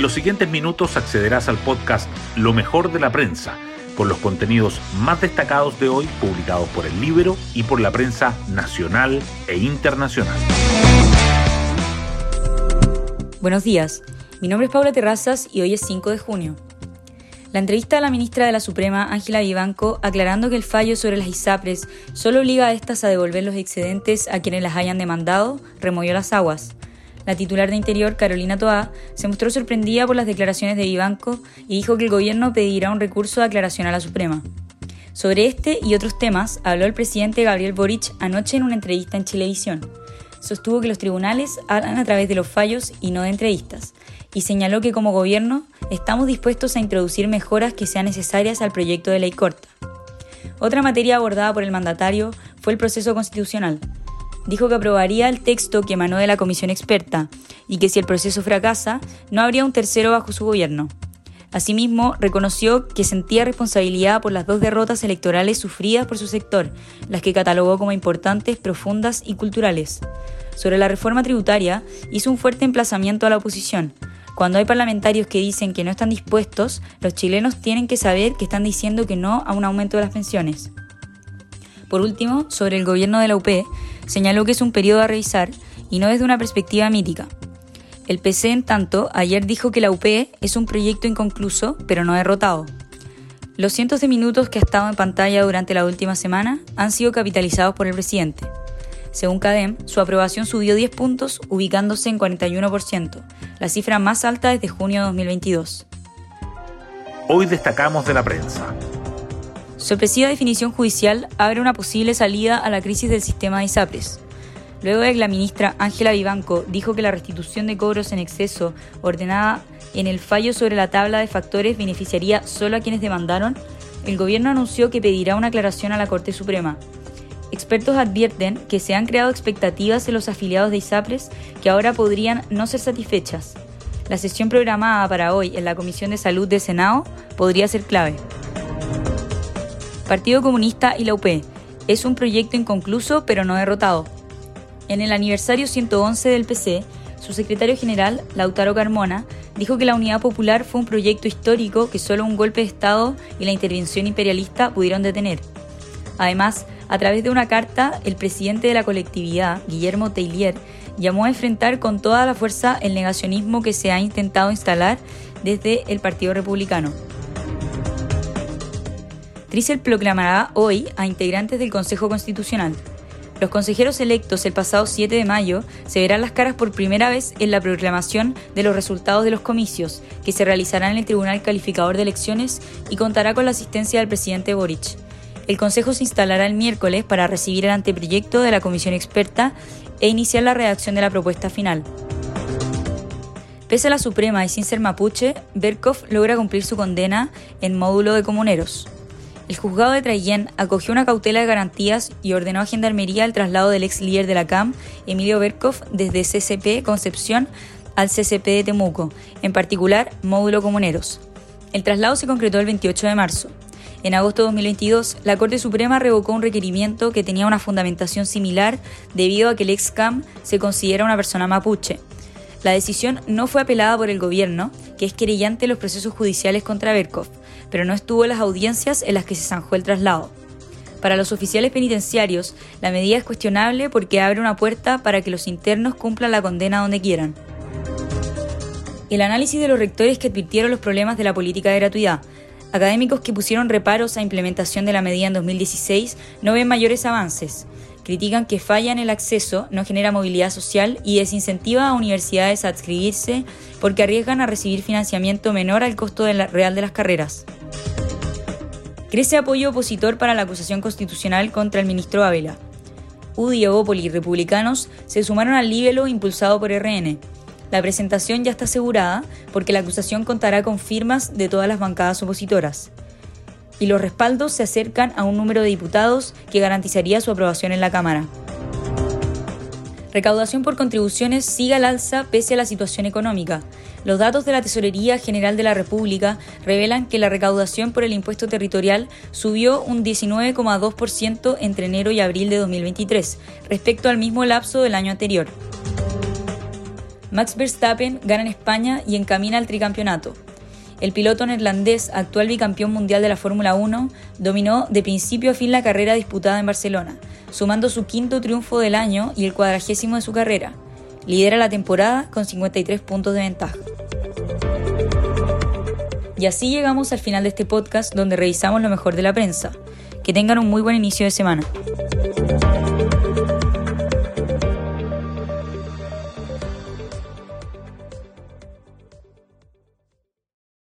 En los siguientes minutos accederás al podcast Lo mejor de la prensa, con los contenidos más destacados de hoy publicados por el libro y por la prensa nacional e internacional. Buenos días, mi nombre es Paula Terrazas y hoy es 5 de junio. La entrevista a la ministra de la Suprema, Ángela Vivanco, aclarando que el fallo sobre las ISAPRES solo obliga a estas a devolver los excedentes a quienes las hayan demandado, removió las aguas. La titular de Interior, Carolina Toá, se mostró sorprendida por las declaraciones de Vivanco y dijo que el gobierno pedirá un recurso de aclaración a la Suprema. Sobre este y otros temas habló el presidente Gabriel Boric anoche en una entrevista en Chilevisión. Sostuvo que los tribunales hablan a través de los fallos y no de entrevistas, y señaló que como gobierno estamos dispuestos a introducir mejoras que sean necesarias al proyecto de ley corta. Otra materia abordada por el mandatario fue el proceso constitucional. Dijo que aprobaría el texto que emanó de la comisión experta y que si el proceso fracasa, no habría un tercero bajo su gobierno. Asimismo, reconoció que sentía responsabilidad por las dos derrotas electorales sufridas por su sector, las que catalogó como importantes, profundas y culturales. Sobre la reforma tributaria, hizo un fuerte emplazamiento a la oposición, cuando hay parlamentarios que dicen que no están dispuestos, los chilenos tienen que saber que están diciendo que no a un aumento de las pensiones. Por último, sobre el gobierno de la UP, señaló que es un periodo a revisar y no desde una perspectiva mítica. El PC, en tanto, ayer dijo que la UP es un proyecto inconcluso, pero no derrotado. Los cientos de minutos que ha estado en pantalla durante la última semana han sido capitalizados por el presidente. Según CADEM, su aprobación subió 10 puntos, ubicándose en 41%, la cifra más alta desde junio de 2022. Hoy destacamos de la prensa. Sorpresiva definición judicial abre una posible salida a la crisis del sistema de ISAPRES. Luego de que la ministra Ángela Vivanco dijo que la restitución de cobros en exceso ordenada en el fallo sobre la tabla de factores beneficiaría solo a quienes demandaron, el gobierno anunció que pedirá una aclaración a la Corte Suprema, Expertos advierten que se han creado expectativas en los afiliados de ISAPRES que ahora podrían no ser satisfechas. La sesión programada para hoy en la Comisión de Salud del Senado podría ser clave. Partido Comunista y la UP. Es un proyecto inconcluso pero no derrotado. En el aniversario 111 del PC, su secretario general, Lautaro Carmona, dijo que la Unidad Popular fue un proyecto histórico que solo un golpe de Estado y la intervención imperialista pudieron detener. Además, a través de una carta, el presidente de la colectividad, Guillermo Teillier, llamó a enfrentar con toda la fuerza el negacionismo que se ha intentado instalar desde el Partido Republicano. Trisel proclamará hoy a integrantes del Consejo Constitucional. Los consejeros electos el pasado 7 de mayo se verán las caras por primera vez en la proclamación de los resultados de los comicios, que se realizarán en el Tribunal Calificador de Elecciones y contará con la asistencia del presidente Boric. El Consejo se instalará el miércoles para recibir el anteproyecto de la comisión experta e iniciar la redacción de la propuesta final. Pese a la Suprema y sin ser mapuche, Berkov logra cumplir su condena en módulo de comuneros. El juzgado de Traillén acogió una cautela de garantías y ordenó a Gendarmería el traslado del ex líder de la CAM, Emilio Berkov, desde CCP Concepción al CCP de Temuco, en particular módulo comuneros. El traslado se concretó el 28 de marzo. En agosto de 2022, la Corte Suprema revocó un requerimiento que tenía una fundamentación similar debido a que el ex CAM se considera una persona mapuche. La decisión no fue apelada por el gobierno, que es querellante en los procesos judiciales contra Berkov, pero no estuvo en las audiencias en las que se zanjó el traslado. Para los oficiales penitenciarios, la medida es cuestionable porque abre una puerta para que los internos cumplan la condena donde quieran. El análisis de los rectores que advirtieron los problemas de la política de gratuidad, Académicos que pusieron reparos a implementación de la medida en 2016 no ven mayores avances. Critican que falla en el acceso, no genera movilidad social y desincentiva a universidades a adscribirse porque arriesgan a recibir financiamiento menor al costo real de las carreras. Crece apoyo opositor para la acusación constitucional contra el ministro Ávila. UDI, Evópoli y republicanos se sumaron al libelo impulsado por RN. La presentación ya está asegurada porque la acusación contará con firmas de todas las bancadas opositoras. Y los respaldos se acercan a un número de diputados que garantizaría su aprobación en la Cámara. Recaudación por contribuciones sigue al alza pese a la situación económica. Los datos de la Tesorería General de la República revelan que la recaudación por el impuesto territorial subió un 19,2% entre enero y abril de 2023, respecto al mismo lapso del año anterior. Max Verstappen gana en España y encamina al tricampeonato. El piloto neerlandés, actual bicampeón mundial de la Fórmula 1, dominó de principio a fin la carrera disputada en Barcelona, sumando su quinto triunfo del año y el cuadragésimo de su carrera. Lidera la temporada con 53 puntos de ventaja. Y así llegamos al final de este podcast donde revisamos lo mejor de la prensa. Que tengan un muy buen inicio de semana.